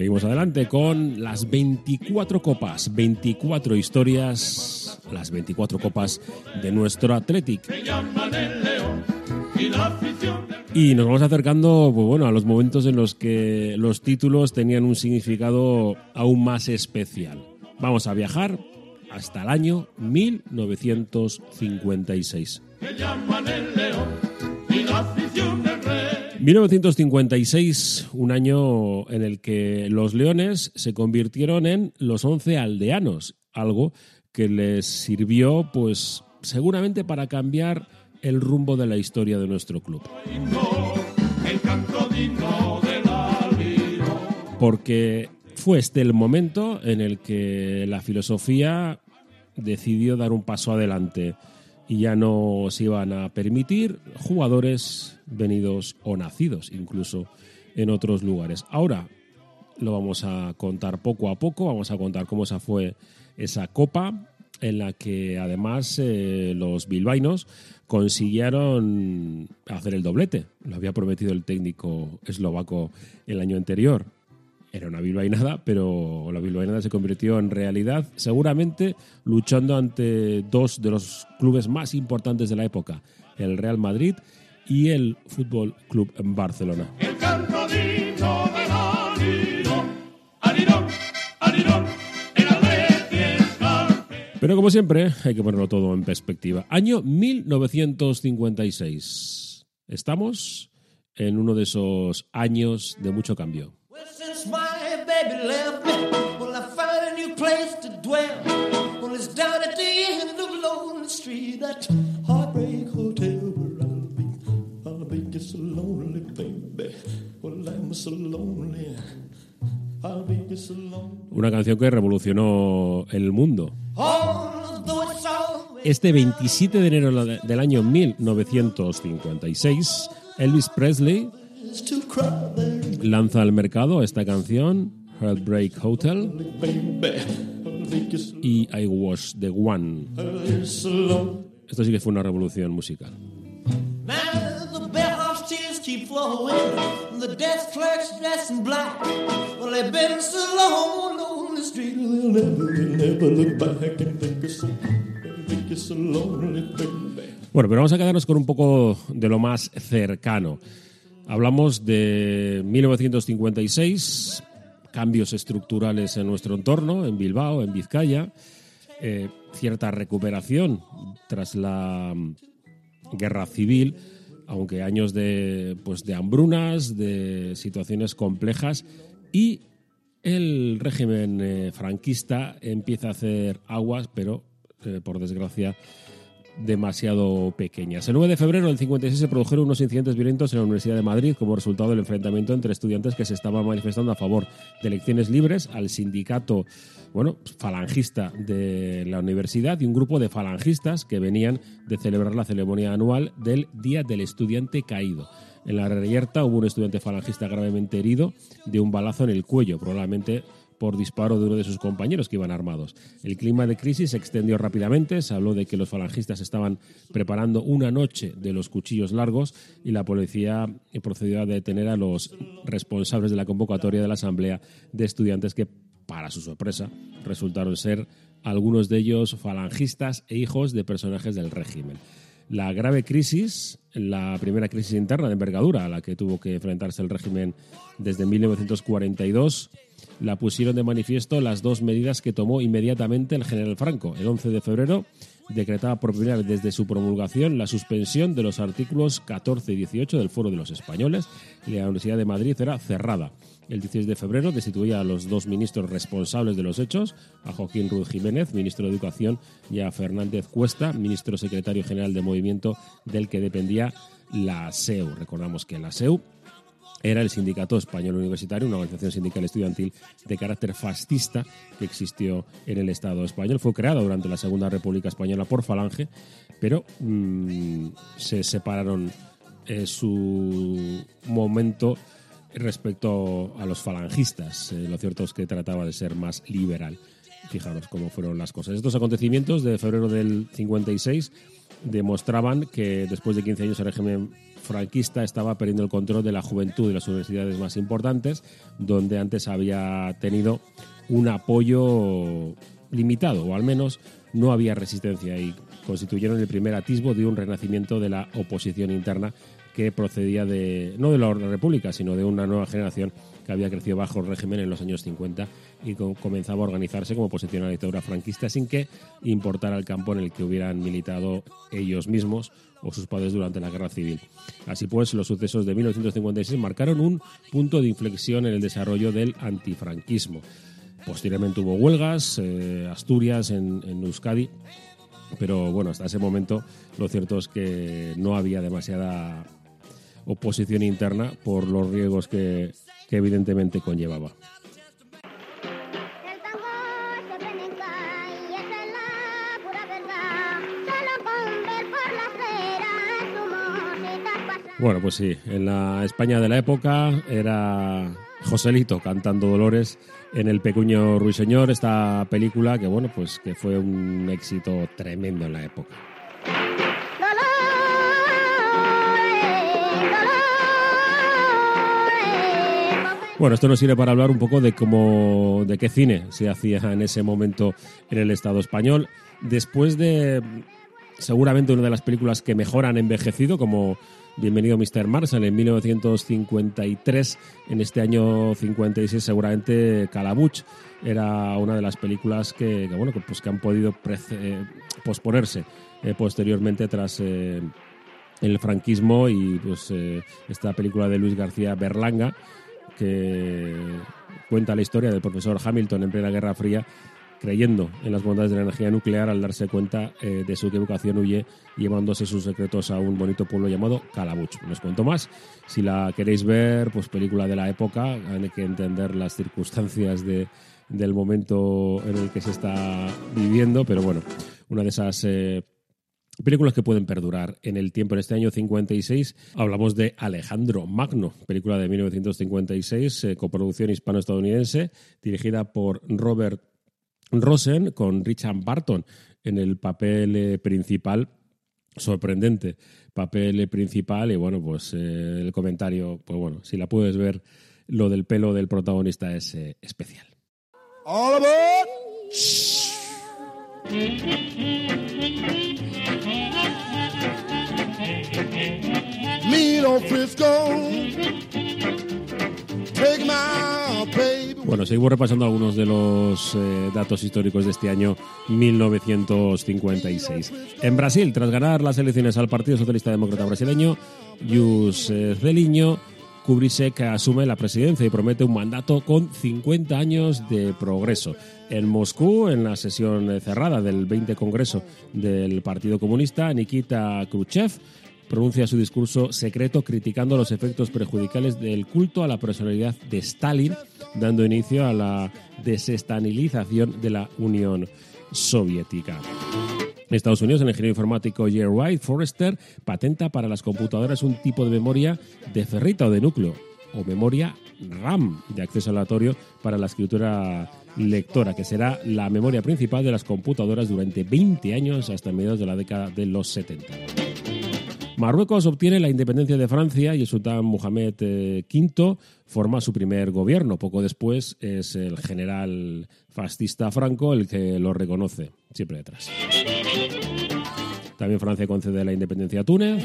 Seguimos adelante con las 24 copas, 24 historias, las 24 copas de nuestro Athletic. Y nos vamos acercando pues bueno, a los momentos en los que los títulos tenían un significado aún más especial. Vamos a viajar hasta el año 1956. 1956, un año en el que los leones se convirtieron en los once aldeanos, algo que les sirvió, pues, seguramente para cambiar el rumbo de la historia de nuestro club. Porque fue este el momento en el que la filosofía decidió dar un paso adelante y ya no se iban a permitir jugadores venidos o nacidos incluso en otros lugares. Ahora lo vamos a contar poco a poco, vamos a contar cómo esa fue esa copa en la que además eh, los bilbainos consiguieron hacer el doblete. Lo había prometido el técnico eslovaco el año anterior era una bilbainada, pero la bilbainada se convirtió en realidad, seguramente luchando ante dos de los clubes más importantes de la época, el Real Madrid y el Fútbol Club Barcelona. Pero como siempre, hay que ponerlo todo en perspectiva. Año 1956. Estamos en uno de esos años de mucho cambio. Una canción que revolucionó el mundo. Este 27 de enero del año 1956, Elvis Presley lanza al mercado esta canción, Heartbreak Hotel, y I Was the One. Esto sí que fue una revolución musical. Bueno, pero vamos a quedarnos con un poco de lo más cercano. Hablamos de 1956, cambios estructurales en nuestro entorno, en Bilbao, en Vizcaya, eh, cierta recuperación tras la mm, guerra civil, aunque años de, pues, de hambrunas, de situaciones complejas y el régimen eh, franquista empieza a hacer aguas, pero eh, por desgracia demasiado pequeñas. El 9 de febrero del 56 se produjeron unos incidentes violentos en la Universidad de Madrid como resultado del enfrentamiento entre estudiantes que se estaban manifestando a favor de elecciones libres al sindicato bueno, falangista de la universidad y un grupo de falangistas que venían de celebrar la ceremonia anual del Día del Estudiante Caído. En la reyerta hubo un estudiante falangista gravemente herido de un balazo en el cuello, probablemente por disparo de uno de sus compañeros que iban armados. El clima de crisis se extendió rápidamente, se habló de que los falangistas estaban preparando una noche de los cuchillos largos y la policía procedió a detener a los responsables de la convocatoria de la Asamblea de Estudiantes que, para su sorpresa, resultaron ser algunos de ellos falangistas e hijos de personajes del régimen. La grave crisis, la primera crisis interna de envergadura a la que tuvo que enfrentarse el régimen desde 1942, la pusieron de manifiesto las dos medidas que tomó inmediatamente el general Franco. El 11 de febrero decretaba por primera vez desde su promulgación la suspensión de los artículos 14 y 18 del Foro de los Españoles y la Universidad de Madrid era cerrada. El 16 de febrero destituía a los dos ministros responsables de los hechos, a Joaquín Ruiz Jiménez, ministro de Educación, y a Fernández Cuesta, ministro secretario general de Movimiento del que dependía la SEU. Recordamos que la SEU era el Sindicato Español Universitario, una organización sindical estudiantil de carácter fascista que existió en el Estado español. Fue creada durante la Segunda República Española por Falange, pero mm, se separaron en su momento respecto a los falangistas. Eh, lo cierto es que trataba de ser más liberal. Fijaros cómo fueron las cosas. Estos acontecimientos de febrero del 56 demostraban que después de 15 años el régimen franquista estaba perdiendo el control de la juventud de las universidades más importantes, donde antes había tenido un apoyo limitado, o al menos no había resistencia, y constituyeron el primer atisbo de un renacimiento de la oposición interna que procedía de, no de la República, sino de una nueva generación que había crecido bajo el régimen en los años 50 y comenzaba a organizarse como oposición a la dictadura franquista sin que importara el campo en el que hubieran militado ellos mismos o sus padres durante la guerra civil. Así pues, los sucesos de 1956 marcaron un punto de inflexión en el desarrollo del antifranquismo. Posteriormente hubo huelgas, eh, Asturias, en, en Euskadi, pero bueno, hasta ese momento lo cierto es que no había demasiada oposición interna por los riesgos que, que evidentemente conllevaba. Bueno, pues sí, en la España de la época era Joselito cantando Dolores en El pequeño ruiseñor, esta película que bueno, pues que fue un éxito tremendo en la época. Bueno, esto nos sirve para hablar un poco de cómo, de qué cine se hacía en ese momento en el Estado español. Después de seguramente una de las películas que mejor han envejecido, como Bienvenido Mr. Marshall en 1953. En este año 56 seguramente Calabuch era una de las películas que, bueno, pues que han podido eh, posponerse eh, posteriormente tras eh, el franquismo y pues esta película de Luis García Berlanga cuenta la historia del profesor Hamilton en plena Guerra Fría creyendo en las bondades de la energía nuclear al darse cuenta eh, de su equivocación huye llevándose sus secretos a un bonito pueblo llamado Calabuch. No os cuento más. Si la queréis ver, pues película de la época, hay que entender las circunstancias de, del momento en el que se está viviendo, pero bueno, una de esas... Eh, películas que pueden perdurar en el tiempo. En este año 56 hablamos de Alejandro Magno, película de 1956, eh, coproducción hispano-estadounidense, dirigida por Robert Rosen con Richard Barton en el papel eh, principal. Sorprendente papel principal y bueno, pues eh, el comentario, pues bueno, si la puedes ver, lo del pelo del protagonista es eh, especial. All bueno, seguimos repasando algunos de los eh, datos históricos de este año 1956. En Brasil, tras ganar las elecciones al Partido Socialista Demócrata Brasileño, Jus Zeliño que asume la presidencia y promete un mandato con 50 años de progreso. En Moscú, en la sesión cerrada del 20 Congreso del Partido Comunista, Nikita Khrushchev pronuncia su discurso secreto criticando los efectos perjudiciales del culto a la personalidad de Stalin, dando inicio a la desestanilización de la Unión Soviética. En Estados Unidos, el ingeniero informático Jerry White Forrester patenta para las computadoras un tipo de memoria de ferrita o de núcleo, o memoria RAM de acceso aleatorio para la escritura lectora, que será la memoria principal de las computadoras durante 20 años hasta mediados de la década de los 70. Marruecos obtiene la independencia de Francia y el sultán Mohamed V eh, forma su primer gobierno. Poco después es el general fascista Franco el que lo reconoce, siempre detrás. También Francia concede la independencia a Túnez.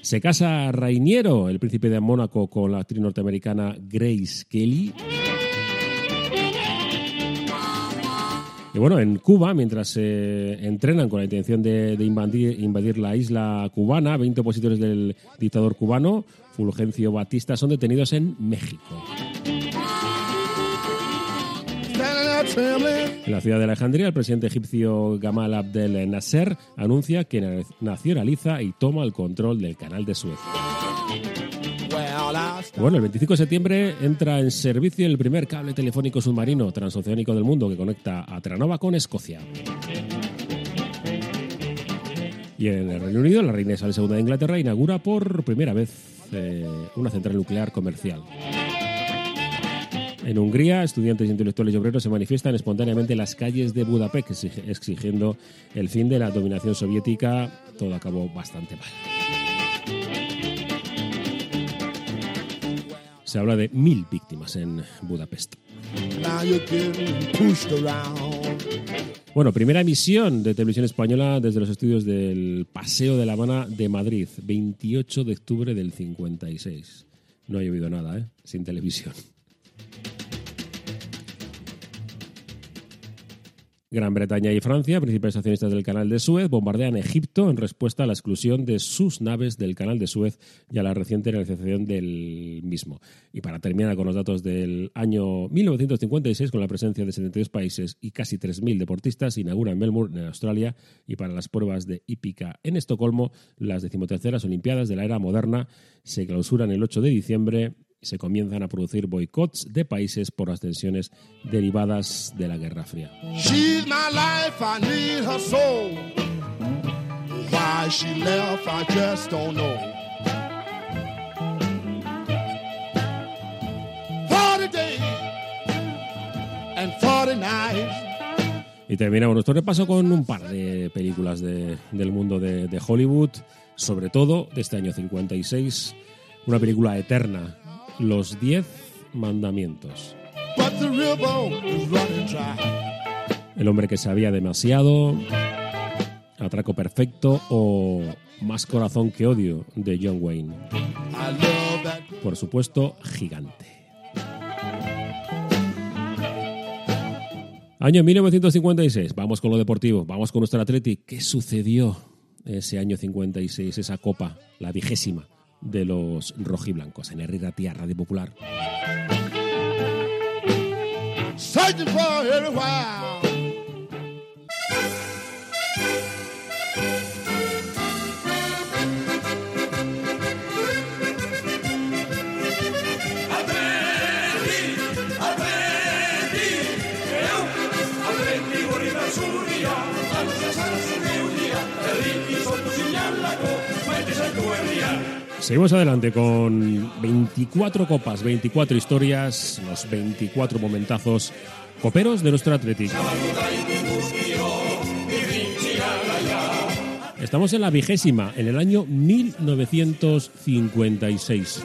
Se casa Rainiero, el príncipe de Mónaco, con la actriz norteamericana Grace Kelly. Y bueno, en Cuba, mientras se entrenan con la intención de, invadir, la isla cubana, 20 opositores del dictador cubano, Fulgencio Batista, son detenidos en México. En la ciudad de Alejandría, el presidente egipcio Gamal Abdel Nasser anuncia que nacionaliza y toma el control del canal de Suez. Bueno, el 25 de septiembre entra en servicio el primer cable telefónico submarino transoceánico del mundo que conecta a Tranova con Escocia. Y en el Reino Unido, la reina Isabel II de Inglaterra inaugura por primera vez eh, una central nuclear comercial. En Hungría, estudiantes intelectuales y obreros se manifiestan espontáneamente en las calles de Budapest exigiendo el fin de la dominación soviética. Todo acabó bastante mal. Se habla de mil víctimas en Budapest. Bueno, primera emisión de televisión española desde los estudios del Paseo de la Habana de Madrid, 28 de octubre del 56. No he oído nada, ¿eh? Sin televisión. Gran Bretaña y Francia, principales accionistas del canal de Suez, bombardean Egipto en respuesta a la exclusión de sus naves del canal de Suez y a la reciente realización del mismo. Y para terminar con los datos del año 1956, con la presencia de 72 países y casi 3.000 deportistas, inaugura en Melbourne, en Australia, y para las pruebas de hípica en Estocolmo, las decimoterceras Olimpiadas de la era moderna se clausuran el 8 de diciembre se comienzan a producir boicots de países por las tensiones derivadas de la Guerra Fría. Y terminamos nuestro repaso con un par de películas del mundo de, de Hollywood, sobre todo de este año 56, una película eterna los diez mandamientos. El hombre que sabía demasiado, Atraco Perfecto o Más Corazón que Odio de John Wayne. Por supuesto, Gigante. Año 1956, vamos con lo deportivo, vamos con nuestro Athletic. ¿Qué sucedió ese año 56, esa copa, la vigésima? De los rojiblancos en Herrera Tierra Radio Popular. Seguimos adelante con 24 copas, 24 historias, los 24 momentazos coperos de nuestro Atlético. Estamos en la vigésima, en el año 1956.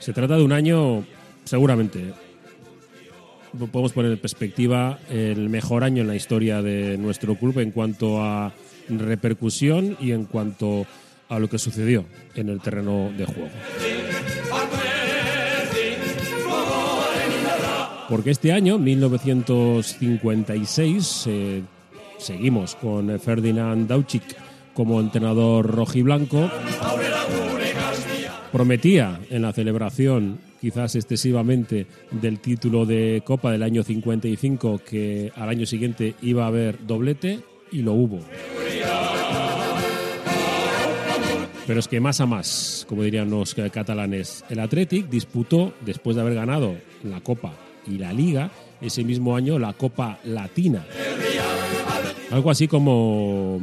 Se trata de un año, seguramente, podemos poner en perspectiva, el mejor año en la historia de nuestro club en cuanto a repercusión y en cuanto a lo que sucedió en el terreno de juego. Porque este año, 1956, eh, seguimos con Ferdinand Dauchik como entrenador rojiblanco. Prometía en la celebración, quizás excesivamente, del título de Copa del año 55 que al año siguiente iba a haber doblete y lo hubo. Pero es que más a más, como dirían los catalanes, el Athletic disputó, después de haber ganado la Copa y la Liga, ese mismo año la Copa Latina. Algo así como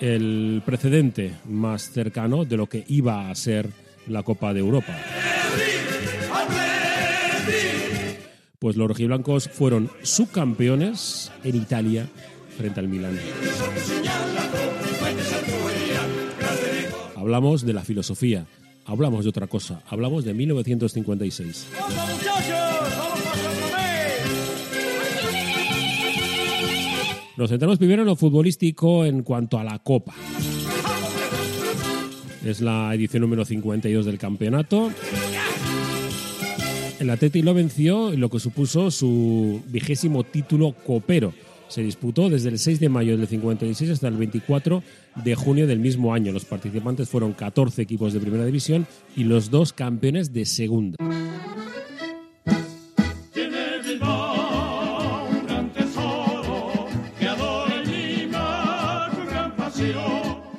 el precedente más cercano de lo que iba a ser la Copa de Europa. Pues los rojiblancos fueron subcampeones en Italia frente al Milan. Hablamos de la filosofía, hablamos de otra cosa, hablamos de 1956. Nos centramos primero en lo futbolístico en cuanto a la Copa. Es la edición número 52 del campeonato. El Atleti lo venció en lo que supuso su vigésimo título copero se disputó desde el 6 de mayo del 56 hasta el 24 de junio del mismo año. Los participantes fueron 14 equipos de primera división y los dos campeones de segunda.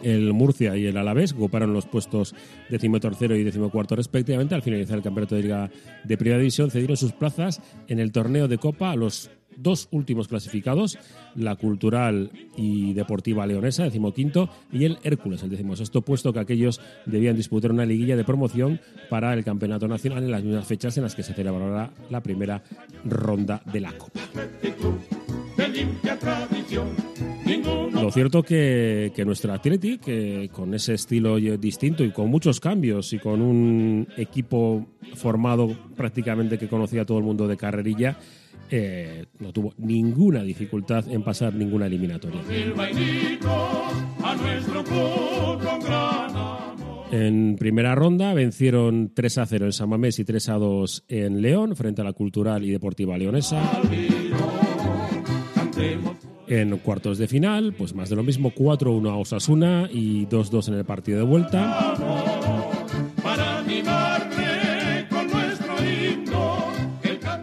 el Murcia y el Alavés ocuparon los puestos decimotercero y decimocuarto respectivamente. Al finalizar el campeonato de Liga de Primera División cedieron sus plazas en el torneo de Copa a los dos últimos clasificados, la Cultural y Deportiva Leonesa, decimoquinto, y el Hércules, el decimosexto puesto, que aquellos debían disputar una liguilla de promoción para el Campeonato Nacional en las mismas fechas en las que se celebrará la primera ronda de la Copa. Lo cierto que, que nuestro Athletic, que con ese estilo distinto y con muchos cambios y con un equipo formado prácticamente que conocía a todo el mundo de carrerilla, eh, no tuvo ninguna dificultad en pasar ninguna eliminatoria. En primera ronda vencieron 3 a 0 en San Mamés y 3 a 2 en León frente a la Cultural y Deportiva Leonesa. En cuartos de final, pues más de lo mismo, 4-1 a Osasuna y 2-2 en el partido de vuelta.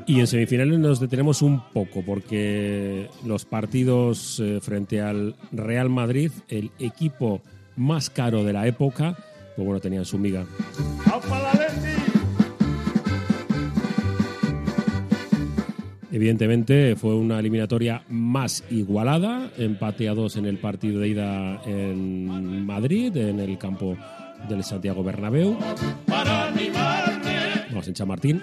Y en semifinales nos detenemos un poco porque los partidos eh, frente al Real Madrid, el equipo más caro de la época, pues bueno, tenían su miga. Evidentemente fue una eliminatoria más igualada, empate a dos en el partido de ida en Madrid, en el campo del Santiago Bernabéu. Vamos en Chamartín.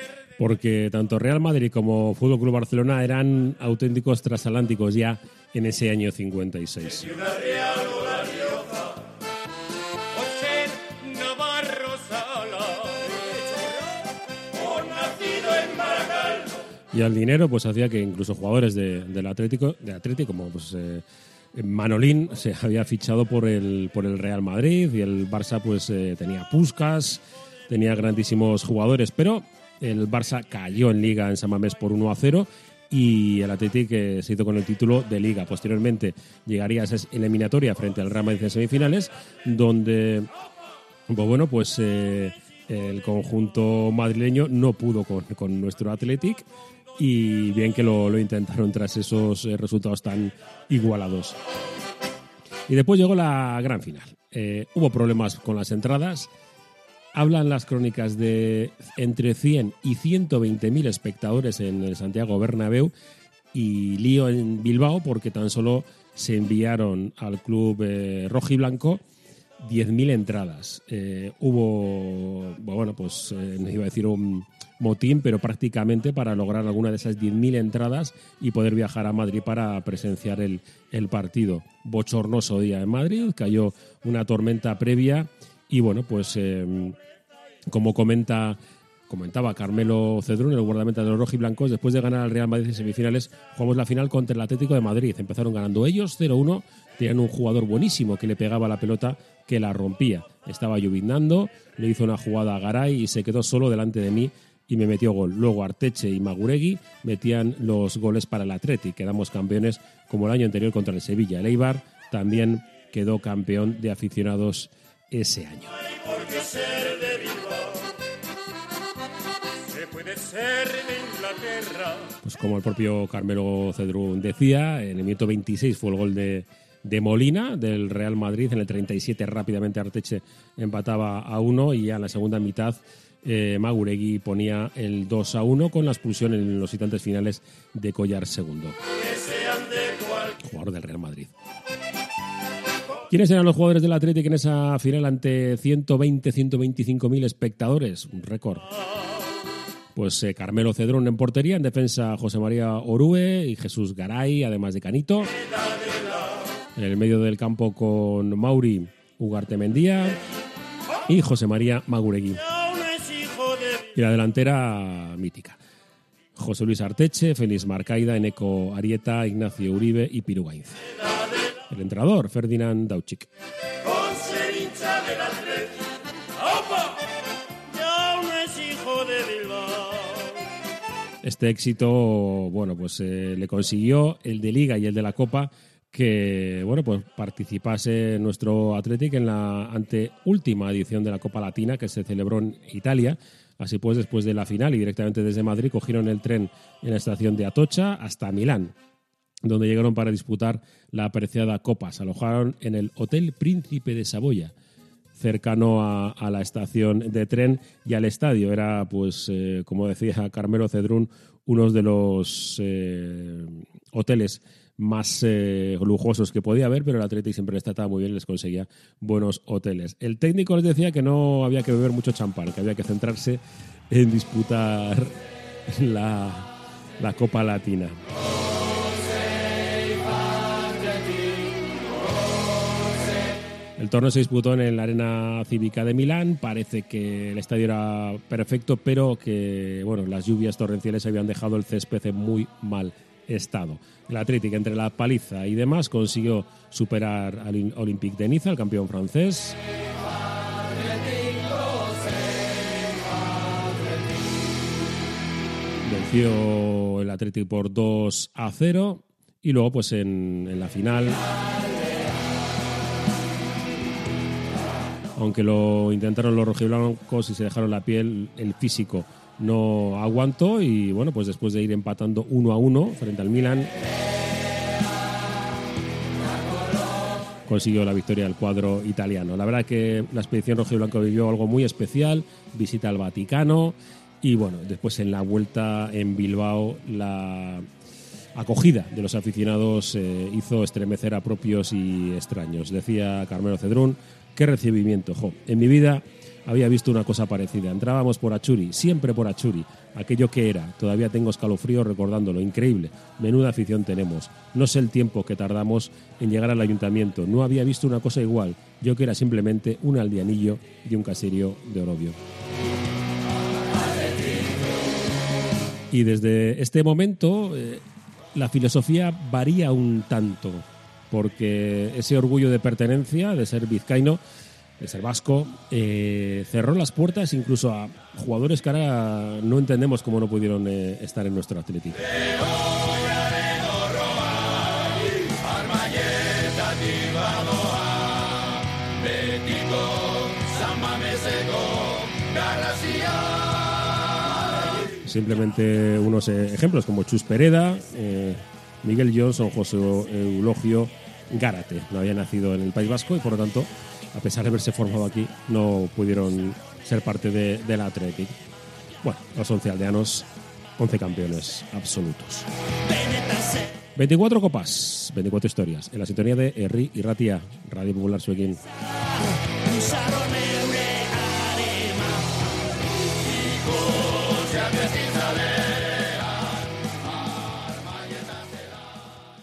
porque tanto Real Madrid como Fútbol Club Barcelona eran auténticos transatlánticos ya en ese año 56. Y el dinero pues hacía que incluso jugadores del Atlético, de Atlético como pues, eh, Manolín se había fichado por el, por el Real Madrid y el Barça pues eh, tenía Puskas, tenía grandísimos jugadores, pero el Barça cayó en Liga en San Mamés por 1 a 0 y el Athletic se hizo con el título de Liga. Posteriormente llegaría a esa eliminatoria frente al Real Madrid en semifinales, donde, pues bueno, pues eh, el conjunto madrileño no pudo con, nuestro Athletic y bien que lo, intentaron tras esos eh, resultados tan igualados. Y después llegó la gran final. Eh, hubo problemas con las entradas hablan las crónicas de entre 100 y 120 mil espectadores en el Santiago Bernabéu y lío en Bilbao porque tan solo se enviaron al club eh, rojo y blanco 10.000 entradas. Eh, hubo, bueno, pues eh, iba a decir un motín, pero prácticamente para lograr alguna de esas 10.000 entradas y poder viajar a Madrid para presenciar el, el partido. Bochornoso día en Madrid, cayó una tormenta previa y bueno, pues em, como comenta comentaba Carmelo Cedrún, el guardameta de los rojiblancos, después de ganar al Real Madrid en semifinales, jugamos la final contra el Atlético de Madrid. Empezaron ganando ellos 0-1, tenían un jugador buenísimo que le pegaba la pelota, que la rompía. Estaba lloviznando, le hizo una jugada a Garay y se quedó solo delante de mí y me metió gol. Luego Arteche y Maguregui metían los goles para el Atlético. Quedamos campeones como el año anterior contra el Sevilla. El Eibar también quedó campeón de aficionados ese año. Pues como el propio Carmelo Cedrún decía, en el minuto 26 fue el gol de, de Molina del Real Madrid, en el 37 rápidamente Arteche empataba a uno y ya en la segunda mitad eh, Maguregui ponía el 2 a 1 con la expulsión en los instantes finales de Collar segundo, jugador del Real Madrid. ¿Quiénes eran los jugadores del Atlético en esa final ante 120-125 mil espectadores? Un récord. Pues eh, Carmelo Cedrón en portería, en defensa José María Orue y Jesús Garay, además de Canito. En el medio del campo con Mauri Ugarte Mendía y José María Maguregui. Y la delantera mítica. José Luis Arteche, Félix Marcaida, Eneco Arieta, Ignacio Uribe y Pirugainz el entrenador Ferdinand Dauchik. Este éxito, bueno, pues eh, le consiguió el de Liga y el de la Copa que bueno pues participase nuestro Athletic en la anteúltima edición de la Copa Latina que se celebró en Italia. Así pues, después de la final y directamente desde Madrid cogieron el tren en la estación de Atocha hasta Milán, donde llegaron para disputar la apreciada Copa. Se alojaron en el Hotel Príncipe de Saboya, cercano a, la estación de tren y al estadio. Era, pues, eh, como decía Carmelo Cedrún, uno de los eh, hoteles más eh, lujosos que podía haber, pero el Atlético siempre les trataba muy bien y les conseguía buenos hoteles. El técnico les decía que no había que beber mucho champán, que había que centrarse en disputar la, la Copa Latina. El torneo se disputó en la Arena Cívica de Milán. Parece que el estadio era perfecto, pero que bueno, las lluvias torrenciales habían dejado el césped en muy mal estado. El Atlético, entre la paliza y demás, consiguió superar al Olympique de Niza, el campeón francés. Venció el Atlético por 2 a 0 y luego pues en, en la final aunque lo intentaron los rojiblancos y se dejaron la piel, el físico no aguantó y bueno, pues después de ir empatando uno a uno frente al Milan, consiguió la victoria del cuadro italiano. La verdad que la expedición rojiblanco vivió algo muy especial, visita al Vaticano y bueno, después en la vuelta en Bilbao la acogida de los aficionados eh, hizo estremecer a propios y extraños. Decía Carmelo Cedrún, qué recibimiento, jo. En mi vida había visto una cosa parecida. Entrábamos por Achuri, siempre por Achuri, aquello que era. Todavía tengo escalofrío recordándolo, increíble. Menuda afición tenemos. No sé el tiempo que tardamos en llegar al ayuntamiento. No había visto una cosa igual. Yo que era simplemente un aldeanillo de un caserío de Orobio. Y desde este momento eh, la filosofía varía un tanto, porque ese orgullo de pertenencia, de ser vizcaíno, de ser vasco, eh, cerró las puertas incluso a jugadores que ahora no entendemos cómo no pudieron eh, estar en nuestro Atlético. Simplemente unos eh, ejemplos como Chus Pereda, Miguel Johnson, José Eulogio Gárate. No había nacido en el País Vasco y por lo tanto a pesar de haberse formado aquí, no pudieron ser parte de, la Athletic. Bueno, los 11 aldeanos, 11 campeones absolutos. 24 copas, 24 historias, en la sintonía de Erri y Ratia, Radio Popular Suequín.